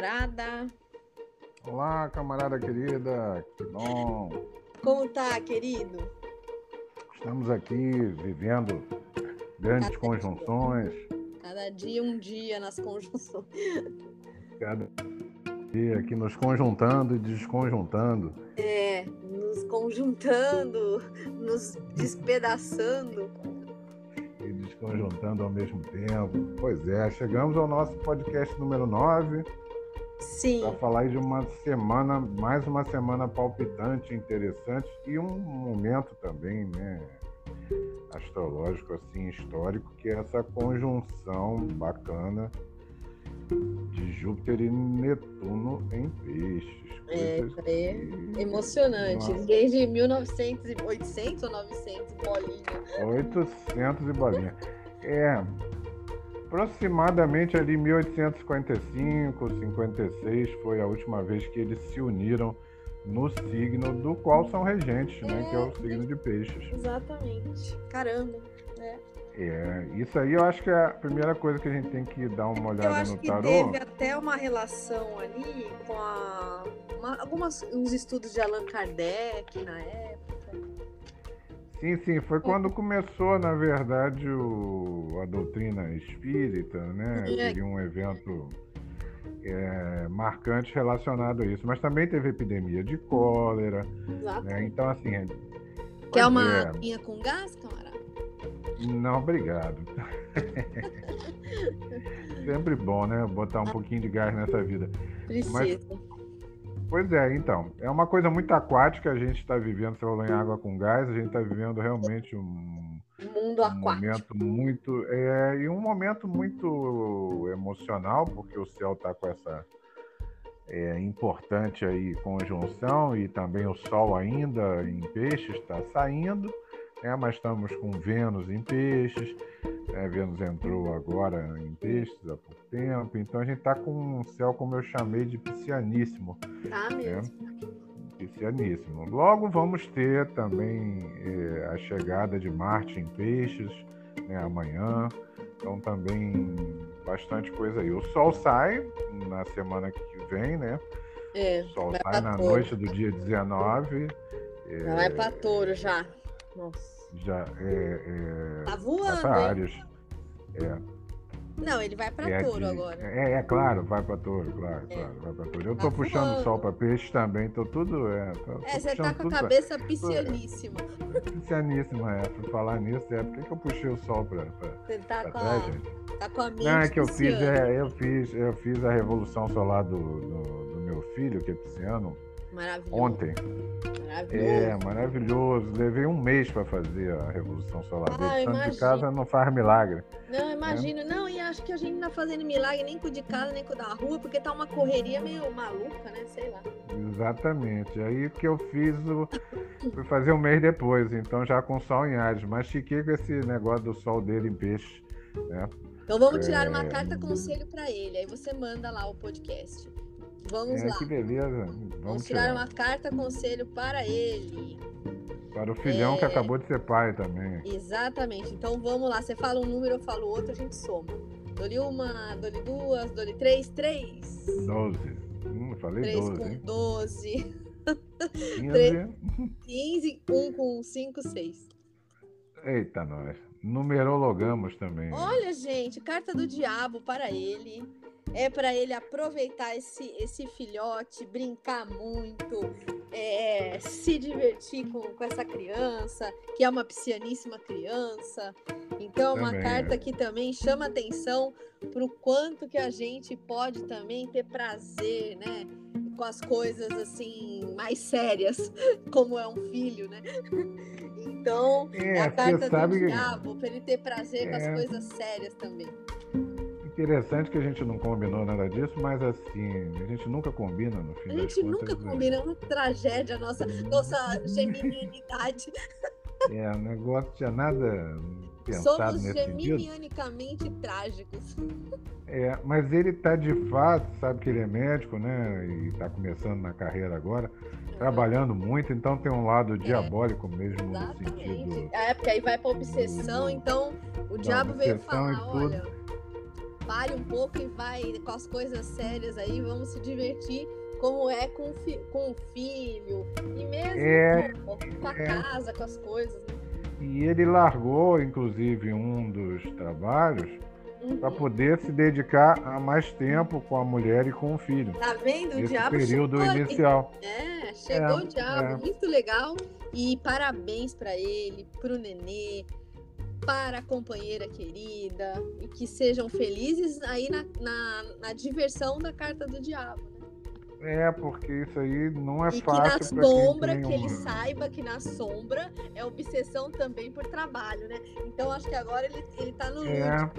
camarada. Olá, camarada querida, que bom. Como tá, querido? Estamos aqui vivendo grandes Cada conjunções, Cada dia um dia nas conjunções. cada dia aqui nos conjuntando e desconjuntando. É, nos conjuntando, nos despedaçando. E desconjuntando ao mesmo tempo. Pois é, chegamos ao nosso podcast número 9 Sim, para falar de uma semana, mais uma semana palpitante, interessante e um momento também, né, astrológico assim histórico, que é essa conjunção bacana de Júpiter e Netuno em peixes. É, é que- emocionante. Nossa. Desde 1900, e 800 ou 900, bolinha. 800 e bolinha. É, aproximadamente ali 1855, 56 foi a última vez que eles se uniram no signo do qual são regentes, né? Que é o signo de peixes. Exatamente. Caramba. né? É, isso aí eu acho que é a primeira coisa que a gente tem que dar uma Eu olhada acho no que tarô. teve até uma relação ali com a, uma, algumas, uns estudos de Allan Kardec na época. Sim, sim, foi quando começou, na verdade, o- a doutrina espírita, né? É. Teve um evento é, marcante relacionado a isso. Mas também teve epidemia de cólera, Exato. né? Então, assim. é- Quer uma é, aguinha com gás, camarada? Não, obrigado. Sempre bom, né? Botar um pouquinho de gás nessa vida. Precisa. Pois é, então. É uma coisa muito aquática, a gente está vivendo, você falou em água com gás, a gente está vivendo realmente um, Mundo um aquático. momento muito. É, e um momento muito emocional, porque o céu está com essa é, importante aí conjunção e também o Sol ainda em peixes está saindo, né, mas estamos com Vênus em peixes. né, Vênus entrou agora em peixes há pouco tempo, então a gente está com um céu, como eu chamei, de piscianíssimo. Tá mesmo. Piscianíssimo. Logo vamos ter também eh, a chegada de Marte em Peixes, né, amanhã. Então também bastante coisa aí. O Sol sai na semana que vem, né? É, O Sol sai na touro. noite do dia 19. eh, Já vai pra touro já. Nossa. já é, é, Tá voando, para? Áreas. Não, ele vai pra É, touro agora. É, é claro, vai para touro, claro, É. claro, vai para touro. Eu Tá tô puxando o voando. sol para peixes também, tô tudo. É, tô, tô É, você tá com a tudo pra- cabeça piscianíssima. Piscianíssima, é. Por falar nisso, é. Por que, que eu puxei o sol pra, Você tá pra com trás, a, gente? tá com a mente Não, é que eu fiz, é, eu fiz, eu fiz a revolução solar do, do, do meu filho, que é pisciano, Maravilhoso. ontem. Maravilhoso. É, maravilhoso. Levei um mês pra fazer a revolução solar Ah. Santo de casa não faz milagre. Não, imagino. Não, e acho que a gente não tá fazendo milagre nem com o de casa, nem com o da rua, porque tá uma correria meio maluca, né? Sei lá. Exatamente. Aí que eu fiz o. Fui fazer um mês depois, então já com sol em Ares. Mas fiquei com esse negócio do sol dele em peixe. Né? Então vamos tirar É. uma carta conselho pra ele. Aí você manda lá o podcast. Vamos É, lá. que beleza. Vamos, Vamos tirar uma carta conselho para ele. Para o filhão que É. acabou de ser pai também. Exatamente. Então vamos lá. Você fala um número, eu falo outro, a gente soma. Dou-lhe uma, dou-lhe duas, dou-lhe três, três. 12. Hum, falei Três 12, com hein? 12. 15. 15, um com cinco, seis. Eita, nós. Numerologamos também. Olha, gente, carta do diabo para ele. É para ele aproveitar esse, esse filhote, brincar muito, é, se divertir com, com essa criança, que é uma piscianíssima criança. Então, é uma Também, carta é. que também chama atenção para o quanto que a gente pode também ter prazer, né? Com as coisas assim mais sérias, como é um filho, né? Então, é, É, a carta do sabe que diabo, para ele ter prazer com as É. coisas sérias também. interessante que a gente não combinou nada disso, mas assim, a gente nunca combina no fim A gente contas. nunca né? combina, é uma tragédia a nossa, nossa geminianidade. É, o negócio tinha nada pensado Somos nesse sentido. geminianicamente trágicos. É, mas ele tá de fato, sabe que ele é médico, né? E tá começando na carreira agora, trabalhando muito, então tem um lado diabólico mesmo no Exatamente. sentido. É, porque aí vai pra obsessão, então o diabo veio falar, olha, trabalha um pouco e vai com as coisas sérias aí, vamos se divertir como é com, fi com o filho e mesmo é, com, com, a é. casa, com as coisas. Né? E ele largou, inclusive, um dos trabalhos uhum. para poder se dedicar a mais tempo com a mulher e com o filho. Tá vendo? O diabo período chegou inicial. É, chegou é, o diabo, é. muito legal. E parabéns para ele, para o nenê, para a companheira querida e que sejam felizes aí na, na, na diversão da carta do diabo. É, porque isso aí não é e fácil. Que na sombra, que ele saiba que na sombra é obsessão também por trabalho, né? Então acho que agora ele, ele tá no é,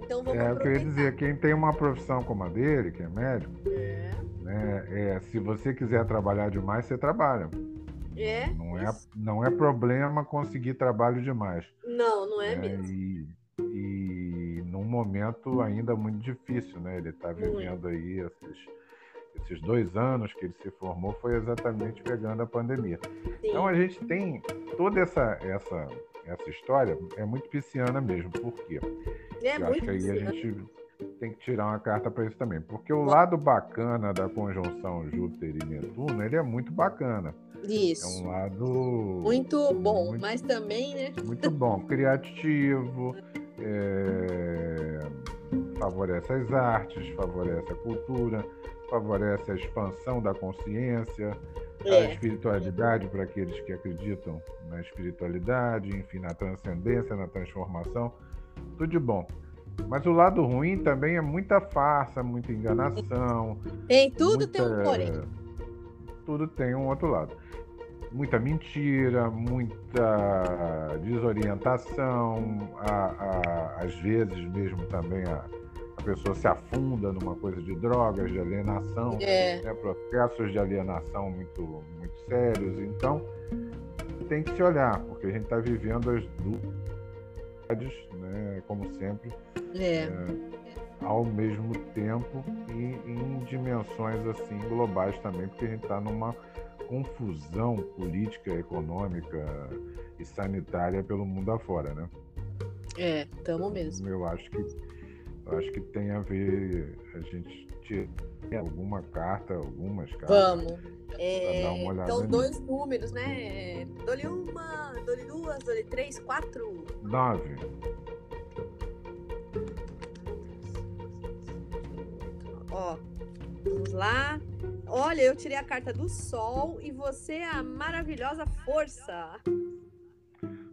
Então vamos É, eu queria dizer, quem tem uma profissão como a dele, que é médico, é. Né, é, se você quiser trabalhar demais, você trabalha. É. Não é, não é problema conseguir trabalho demais. Não, não é, é mesmo. E, e num momento ainda muito difícil, né? Ele está vivendo aí esses, esses dois anos que ele se formou foi exatamente pegando a pandemia. Sim. Então a gente tem toda essa essa essa história é muito pisciana mesmo. Por quê? É Eu acho que aí a gente tem que tirar uma carta para isso também, porque o lado bacana da conjunção Júpiter e Netuno, ele é muito bacana. Isso. É um lado. Muito bom, muito, mas também, né? Muito bom. Criativo, é, favorece as artes, favorece a cultura, favorece a expansão da consciência, é. a espiritualidade para aqueles que acreditam na espiritualidade, enfim, na transcendência, na transformação. Tudo de bom. Mas o lado ruim também é muita farsa, muita enganação. Tem tudo, muita... tem um porém. Tudo tem um outro lado muita mentira, muita desorientação, a, a, às vezes mesmo também a, a, pessoa se afunda numa coisa de drogas, de alienação, é. né, processos de alienação muito, muito sérios. Então, tem que se olhar, porque a gente está vivendo as duas, né, como sempre, é. É, ao mesmo tempo e em dimensões assim globais também, porque a gente está numa confusão política, econômica e sanitária pelo mundo afora, né? É, estamos mesmo. Eu acho que acho que tem a ver a gente ter alguma carta, algumas cartas. Vamos. É, então, dois números, né? Dole uma, dole duas, dole três, quatro. Nove. Ó, vamos lá. Olha, eu tirei a carta do Sol e você é a maravilhosa força.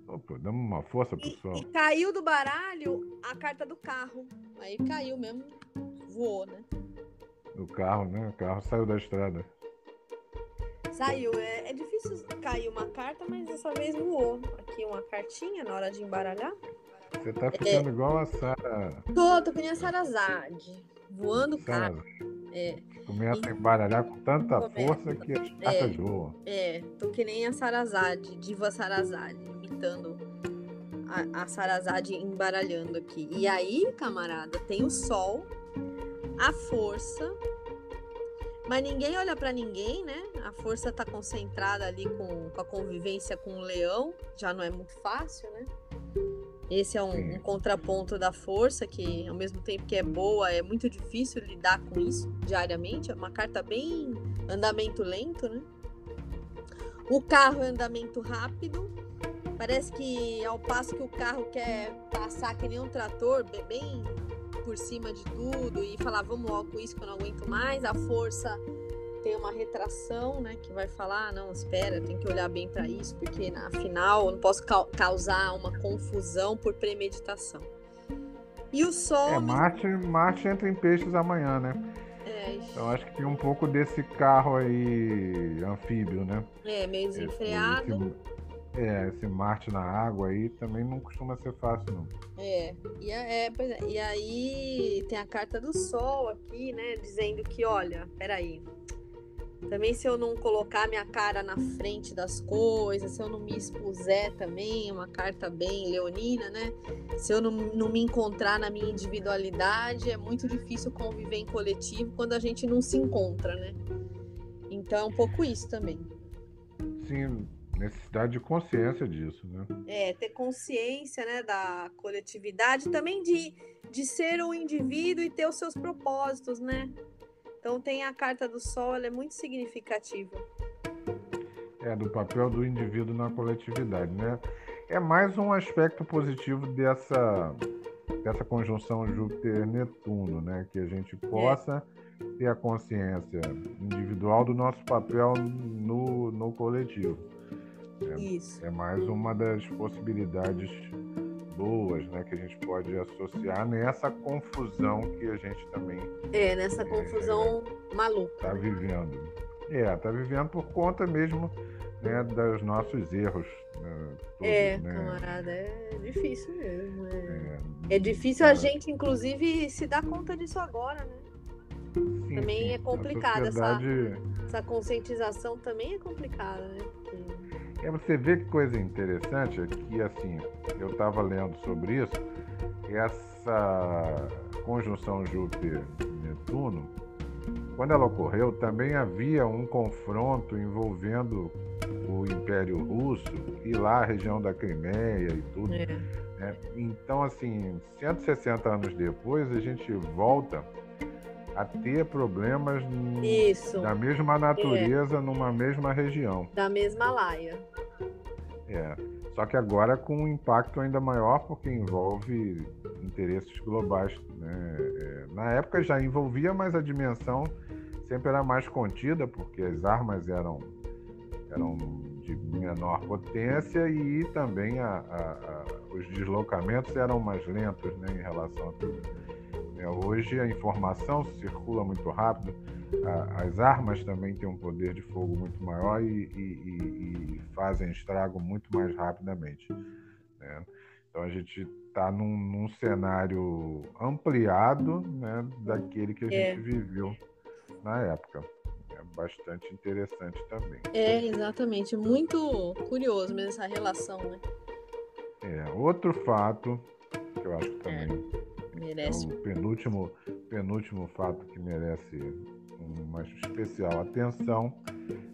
Opa, damos uma força pro e, Sol. E caiu do baralho a carta do carro. Aí caiu mesmo, voou, né? Do carro, né? O carro saiu da estrada. Saiu. É, é difícil cair uma carta, mas dessa vez voou. Aqui uma cartinha na hora de embaralhar. Você tá ficando é... igual a Sara. Tô, tô que nem a Sarazade. Voando carta. É. Começa a embaralhar com tanta força que as cartas é, voam. É, tô que nem a Sarazade, Diva Sarazade, imitando a, a Sarazade embaralhando aqui. E aí, camarada, tem o Sol, a força, mas ninguém olha para ninguém, né? A força tá concentrada ali com, com a convivência com o leão, já não é muito fácil, né? Esse é um, um, contraponto da força, que ao mesmo tempo que é boa, é muito difícil lidar com isso diariamente. É uma carta bem andamento lento, né? O carro é andamento rápido. Parece que ao passo que o carro quer passar que nem um trator, bem por cima de tudo e falar vamos logo com isso que eu não aguento mais, a força tem uma retração, né, que vai falar, ah, não, espera, tem que olhar bem para isso, porque afinal eu não posso ca causar uma confusão por premeditação. E o Sol. É, Marte, Marte entra em peixes amanhã, né? É, então acho que tem um pouco desse carro aí anfíbio, né? É, meio desenfreado. Esse, esse, é, esse Marte na água aí também não costuma ser fácil, não. É, e, é, é, e aí tem a carta do Sol aqui, né? Dizendo que, olha, peraí, também se eu não colocar minha cara na frente das coisas, se eu não me expuser também, uma carta bem leonina, né? Se eu não, não me encontrar na minha individualidade, é muito difícil conviver em coletivo quando a gente não se encontra, né? Então é um pouco isso também. Sim, necessidade de consciência disso, né? É, ter consciência, né, da coletividade, também de, de ser um indivíduo e ter os seus propósitos, né? Então tem a carta do sol, ela é muito significativa. É, do papel do indivíduo na coletividade, né? É mais um aspecto positivo dessa, dessa conjunção Júpiter-Netuno, né? Que a gente possa é. ter a consciência individual do nosso papel no, no coletivo. É, Isso. É mais uma das possibilidades boas, né, que a gente pode associar nessa confusão que a gente também é nessa é, confusão é, maluca está vivendo. É, está vivendo por conta mesmo né, dos nossos erros. Né, todos, é, né? camarada, é difícil mesmo. É, é, é difícil a gente, inclusive, se dar conta disso agora, né? Sim, também sim. é complicada sociedade... essa, essa conscientização também é complicada, né? Porque... É, você vê que coisa interessante é que, assim, eu estava lendo sobre isso, essa conjunção Júpiter-Netuno, quando ela ocorreu, também havia um confronto envolvendo o Império Russo e lá a região da Crimeia e tudo. É. Né? Então, assim, 160 anos depois, a gente volta a ter problemas Isso. da mesma natureza é. numa mesma região. Da mesma laia. É. Só que agora com um impacto ainda maior, porque envolve interesses globais. Né? É, na época já envolvia, mas a dimensão sempre era mais contida, porque as armas eram, eram de menor potência e também a, a, a, os deslocamentos eram mais lentos né, em relação a tudo. É, hoje a informação circula muito rápido, as armas também têm um poder de fogo muito maior e, e, e fazem estrago muito mais rapidamente. Né? Então a gente está num, num, cenário ampliado né, daquele que a é. gente viveu na época. É bastante interessante também. É, exatamente. Muito curioso mesmo essa relação, né? É, outro fato que eu acho que também é Merece. É o penúltimo, penúltimo fato que merece uma especial atenção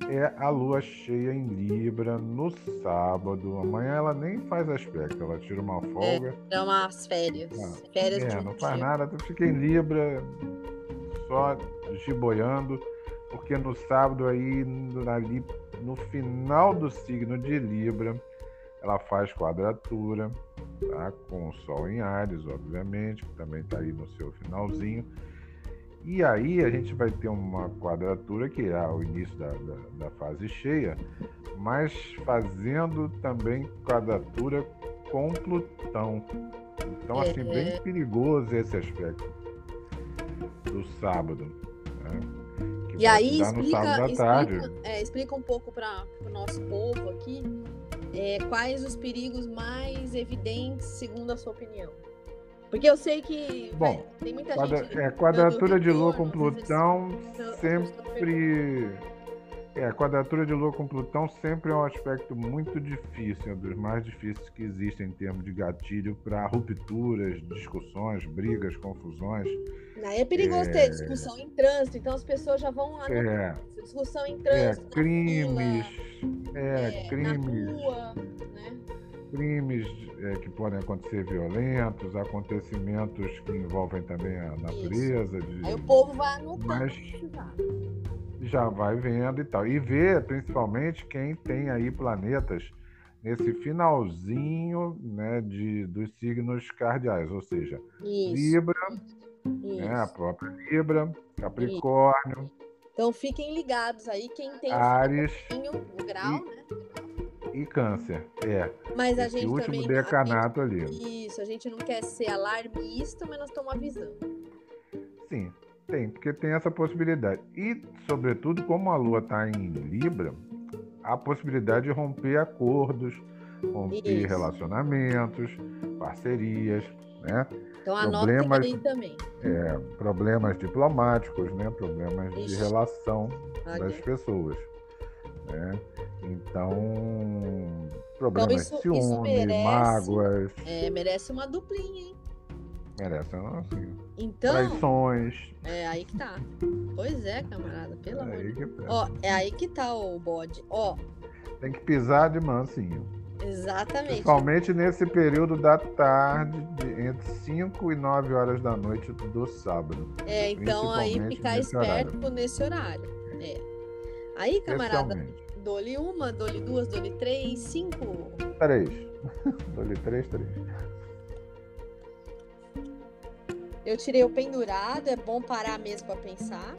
é a lua cheia em Libra no sábado. Amanhã ela nem faz aspecto, ela tira uma folga. É, é umas férias. Ah, férias é, não faz nada, tu fica em Libra só giboiando, porque no sábado aí, ali no final do signo de Libra, ela faz quadratura tá? com o Sol em Ares, obviamente, que também está aí no seu finalzinho. E aí a gente vai ter uma quadratura que é o início da, da, da fase cheia, mas fazendo também quadratura com Plutão. Então, assim, bem é. perigoso esse aspecto do sábado. Né? e aí explica, explica, é, explica, um pouco para o nosso povo aqui é, quais os perigos mais evidentes, segundo a sua opinião? Porque eu sei que Bom, tem muita quadra, gente. É, quadratura de Lua com Plutão sempre. É, a quadratura de Lua com Plutão sempre é um aspecto muito difícil, é um dos mais difíceis que existem em termos de gatilho para rupturas, discussões, brigas, confusões. É perigoso é... ter discussão em trânsito, então as pessoas já vão lá é... discussão em trânsito. É, crimes, é, é, crimes. Rua, né? Crimes é, que podem acontecer violentos, acontecimentos que envolvem também a natureza. De... Aí o povo vai anotando. Mas já vai vendo e tal. E vê principalmente quem tem aí planetas nesse finalzinho né, de, dos signos cardeais, ou seja, Isso. Libra, né, a própria Libra, Capricórnio. Isso. Então fiquem ligados aí, quem tem Ares, o grau, e, né? E câncer, é. Mas a gente último também, decanato gente, ali. Isso, a gente não quer ser alarmista, mas nós estamos avisando. Sim, tem, porque tem essa possibilidade. E, sobretudo, como a Lua está em Libra, a possibilidade de romper acordos, romper Isso. relacionamentos, parcerias, né? Então problemas, aí também. É, problemas diplomáticos, né? Problemas Ixi. de relação okay. das pessoas. Né? Então, problemas então, isso, de ciúme, isso merece, mágoas. É, merece uma duplinha, hein? Merece, assim. Então. Traições. É aí que tá. Pois é, camarada, pelo é amor de Deus. Tá. Ó, é aí que tá o bode. Ó. Tem que pisar de mansinho. Exatamente. Principalmente nesse período da tarde, de, entre 5 e 9 horas da noite do sábado. É, então aí ficar esperto horário. nesse horário. É. Aí, camarada, dou-lhe uma, dou-lhe duas, dou-lhe três, cinco. Três. Dou-lhe três, três. Eu tirei o pendurado, é bom parar mesmo pra pensar,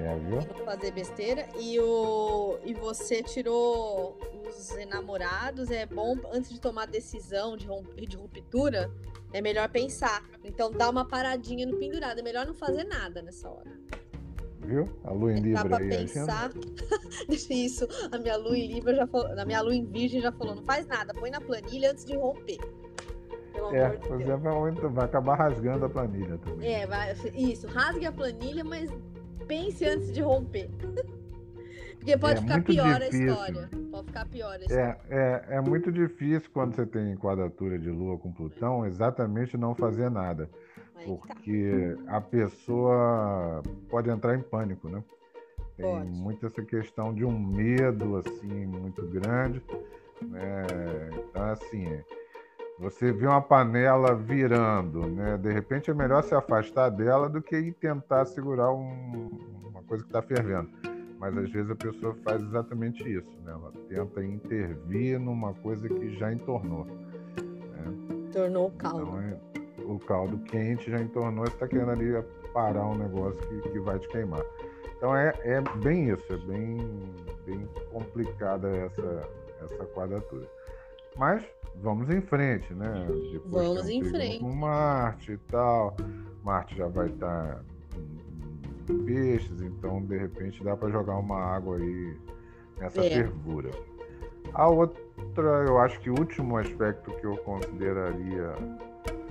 É, viu? não fazer besteira. E, o, e você tirou os enamorados, é bom antes de tomar decisão de, rom- de ruptura, é melhor pensar. Então dá uma paradinha no pendurado, é melhor não fazer nada nessa hora. Viu? A lua em Dá Libra pra aí. pensar. Isso, a minha lua em Libra já falou, a minha lua em Virgem já falou, não faz nada, põe na planilha antes de romper. Pelo É, amor de Deus. vai, muito- vai acabar rasgando a planilha também. É, vai, isso, rasgue a planilha, mas pense antes de romper. Porque pode É ficar pior difícil. a história. Pode ficar pior a história. É, é, é muito difícil quando você tem quadratura de Lua com Plutão exatamente não fazer nada. Tá. Porque a pessoa pode entrar em pânico, né? Tem Pode. muito essa questão de um medo assim muito grande. Né? Então, assim, você vê uma panela virando, né? De repente é melhor se afastar dela do que ir tentar segurar um- uma coisa que está fervendo. Mas às vezes a pessoa faz exatamente isso, né? Ela tenta intervir numa coisa que já entornou. Tornou calmo. Então, é, o caldo quente já entornou, você está querendo ali parar um negócio que, que vai te queimar. Então é, é bem isso, é bem, bem complicada essa, essa quadratura. Mas vamos em frente, né? Depois Vamos em frente. Com Marte e tal. Marte já vai estar em peixes, então de repente dá para jogar uma água aí nessa É. fervura. A outra, eu acho que o último aspecto que eu consideraria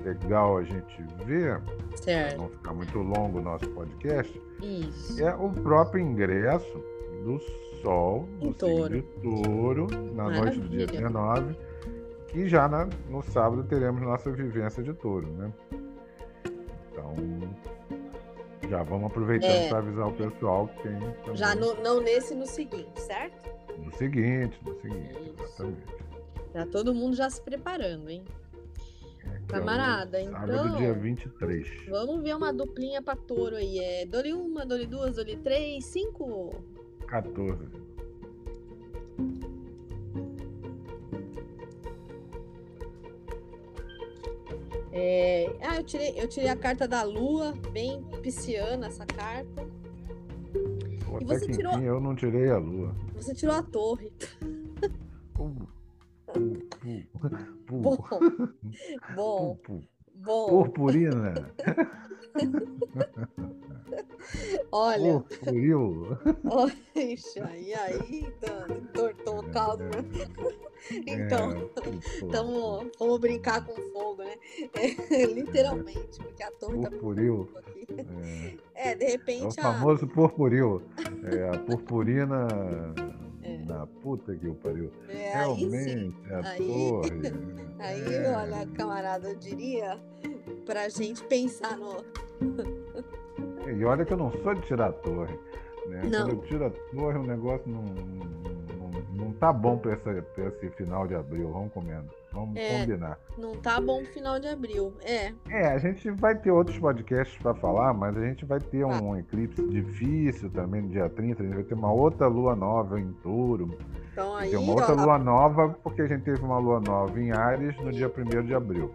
legal a gente ver, Certo. não ficar muito longo o nosso podcast, Isso. é o próprio ingresso do Sol signo touro. touro, na noite do dia Maravilha. 19, que já na- no sábado teremos nossa vivência de touro, né? Então, já vamos aproveitando É. para avisar o pessoal que tem também Já no, não nesse no seguinte, certo? no seguinte, no seguinte, Isso. exatamente. Já todo mundo já se preparando, hein? Camarada, Então, Sábado, então- dia 23. Vamos ver uma duplinha pra touro aí. É dole uma, dole duas, dole três, cinco. 14. É, Ah, eu tirei, eu tirei a carta da lua, bem pisciana essa carta. Pô, E você que tirou- enfim eu não tirei a lua. Você tirou a torre. Pu, pu, pu, pu, Bom, bom, bom. Purpurina. Olha, Purpuril. olha, ixi, aí, aí, Dan, entortou o caldo. né? Então, É, Tamo, vamos brincar com fogo, né? É, literalmente, porque a torre tá Purpuril. fogo aqui. É, É, de é o repente a. famoso purpuril. É a purpurina É. na puta que o pariu. É, aí. Realmente, a Aí- torre. Aí, é. olha, camarada, eu diria pra gente pensar no. E olha que eu não sou de tirar a torre. Né? Não. Quando eu tiro a torre, o negócio não, não, não tá bom para esse final de abril. Vamos comendo. Vamos É. combinar. Não tá bom final de abril. É, É, a gente vai ter outros podcasts para falar, mas a gente vai ter Tá. um eclipse difícil também no dia 30. A gente vai ter uma outra lua nova em touro. então aí, ter uma outra ó, lua nova, porque a gente teve uma lua nova em Ares no dia 1 de abril.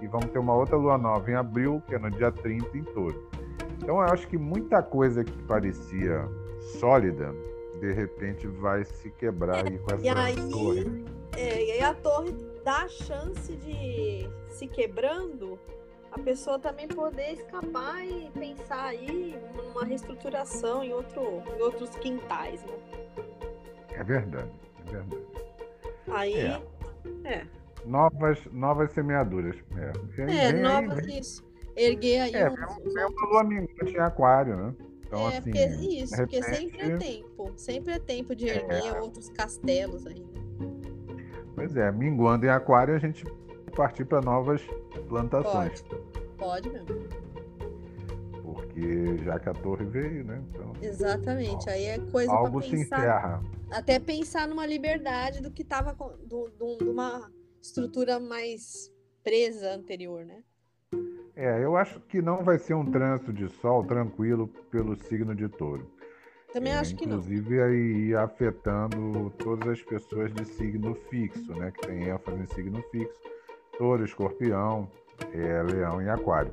E vamos ter uma outra lua nova em abril, que é no dia 30 em touro. Então eu acho que muita coisa que parecia sólida, de repente vai se quebrar aí com essa E aí, torre. é, e aí a torre dá a chance de se quebrando, a pessoa também poder escapar e pensar aí numa reestruturação em, outro, em outros quintais, né? É verdade, é verdade. Aí, É. é, Novas, novas semeaduras. É, é, vem aí, nova vem- isso. Erguer aí É, uns- é uns uma lua minguante em aquário, né? Então, é, assim, porque, isso, de porque sempre é repente- tempo. Sempre é tempo de erguer outros castelos aí. né? Pois é, minguando em aquário, a gente partir para novas plantações. Pode mesmo. porque já que a torre veio, né? Então, Exatamente, aí é coisa algo para se pensar. encerra. Até pensar numa liberdade do que estava de uma estrutura mais presa anterior, né? É, eu acho que não vai ser um trânsito de sol tranquilo pelo signo de touro. Também É, acho que não. Inclusive aí afetando todas as pessoas de signo fixo, né? Que tem ênfase em signo fixo. Touro, escorpião, é, leão e aquário.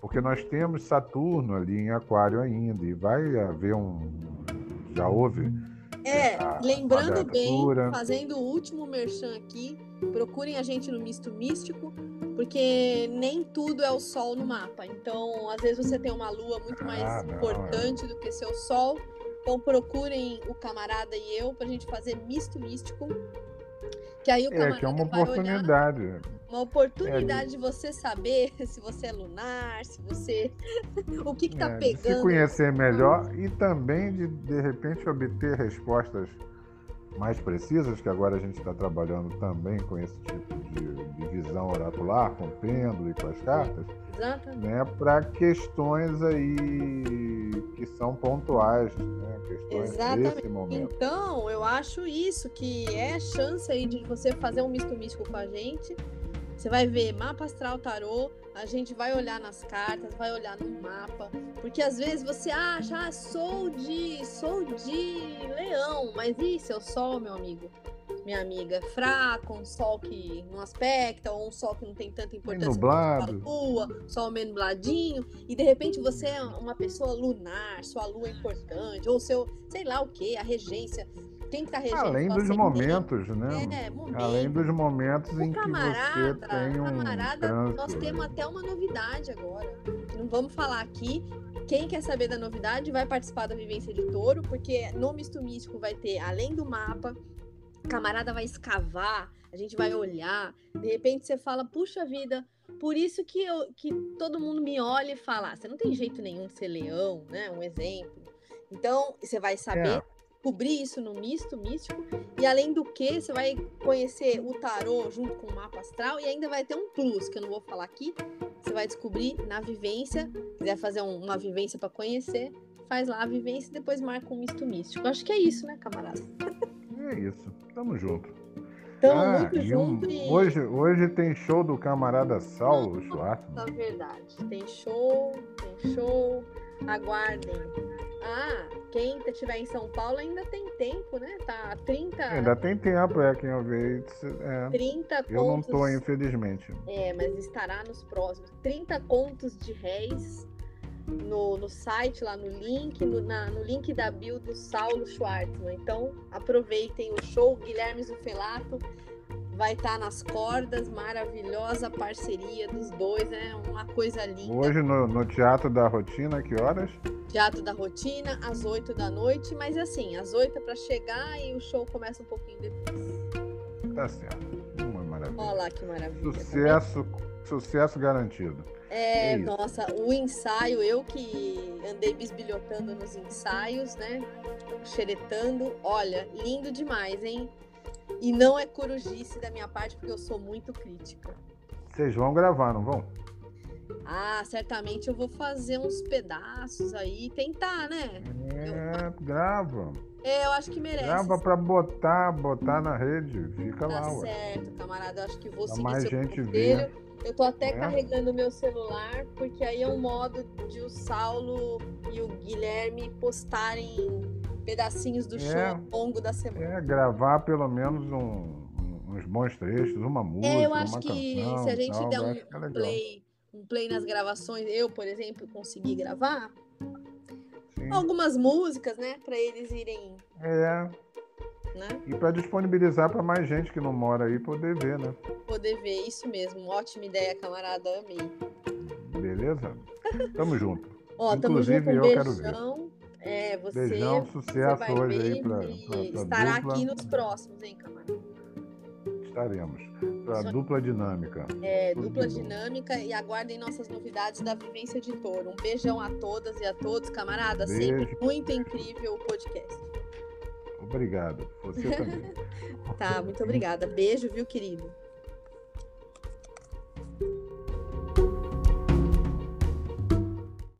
Porque nós temos Saturno ali em aquário ainda. E vai haver um. Já houve? É, a lembrando bem, fazendo o último merchan aqui, procurem a gente no Misto Místico, porque nem tudo é o Sol no mapa. Então, às vezes você tem uma lua muito mais Ah, não, importante do que seu Sol. Então, procurem o camarada e eu pra gente fazer Misto Místico. Que aí o É, camarada que é uma vai olhar oportunidade. uma oportunidade de você saber se você é lunar, se você. o que, que tá É, de se pegando. conhecer melhor e também de, de repente, obter respostas mais precisas, que agora a gente está trabalhando também com esse tipo de, de visão oracular, com o pêndulo e com as cartas, Exatamente. né, para questões aí que são pontuais, né, questões Exatamente. desse momento. Então, eu acho isso, que é chance aí de você fazer um misto místico com a gente. Você vai ver mapa astral tarô, a gente vai olhar nas cartas, vai olhar no mapa, porque às vezes você acha, ah, sou de, sou de leão, mas e seu sol, meu amigo? Minha amiga, é fraco, um sol que não aspecta, ou um sol que não tem tanta importância nublado. quanto a lua, sol meio nubladinho, e de repente você é uma pessoa lunar, sua lua é importante, ou seu, sei lá o que, a regência. Quem que tá regendo? Além dos momentos, né? É, momento. Além dos momentos O em que você camarada, tem um camarada, trânsito. nós temos até uma novidade agora. Não vamos falar aqui. Quem quer saber da novidade vai participar da vivência de touro, porque no misto místico vai ter, além do mapa, camarada vai escavar, a gente vai olhar. De repente você fala, puxa vida, por isso que, eu, que todo mundo me olha e fala, ah, você não tem jeito nenhum de ser leão, né? Um exemplo. Então, você vai saber É. cobrir isso no misto místico. E além do que, você vai conhecer o tarô junto com o mapa astral e ainda vai ter um plus, que eu não vou falar aqui. Você vai descobrir na vivência. Quiser fazer um- uma vivência para conhecer, faz lá a vivência e depois marca um misto místico. Acho que é isso, né, camarada? É isso. Tamo junto. Então, Ah, muito e um- junto e. hoje, hoje tem show do camarada Saulo Na Schwartzman. verdade. Tem show, tem show. Aguardem. Ah, quem estiver em São Paulo ainda tem tempo, né? Tá 30, Ainda tem tempo, é quem eu vi. É, 30 eu não tô, infelizmente. É, mas estará nos próximos. 30 contos de réis no, no site, lá no link, no, na- no link da bio do Saulo Schwartzman. Então, aproveitem o show. Guilherme Zufelato vai estar nas cordas. Maravilhosa parceria dos dois, é uma coisa linda. Hoje no, no Teatro da Rotina, que horas? Teatro da Rotina, às 8 da noite. Mas assim, às 8 é para chegar e o show começa um pouquinho depois. Tá certo. Uma maravilha. Olha lá que maravilha. tá? Sucesso, sucesso garantido. É, É nossa, o ensaio, eu que andei bisbilhotando nos ensaios, né? Xeretando, olha, lindo demais, hein? E não é corujice da minha parte, porque eu sou muito crítica. Vocês vão gravar, não vão? Ah, certamente eu vou fazer uns pedaços aí, tentar, né? É, grava. É, eu acho que merece. Grava pra botar, botar na rede. Fica Tá lá, ué. certo, camarada. Eu acho que vou Pra seguir mais gente conselho. Eu tô até né? carregando meu celular, porque aí é um modo de o Saulo e o Guilherme postarem pedacinhos do É. show ao longo da semana. É, gravar pelo menos um- uns bons trechos, uma música, É, eu acho que canção se a gente tal, der um é play, um play nas gravações, eu, por exemplo, consegui gravar Sim. algumas músicas, né, Pra eles irem, É, né, e para disponibilizar para mais gente que não mora aí poder ver, né? poder ver isso mesmo. Ótima ideia, camarada, amei. Beleza? Tamo junto. Ó, tamo Inclusive, junto, um eu quero ver. Beijão. É, você Beijão, Você sucesso vai hoje ver aí para estará aqui nos próximos, hein, camarada? Estaremos. Para aí. dupla dinâmica. É, Tudo dupla de bom. dinâmica e aguardem nossas novidades da Vivência de Touro. Um beijão a todas e a todos, camarada. Beijo. Sempre muito incrível o podcast. Obrigado. Você também. Tá, muito obrigada. Beijo, viu, querido?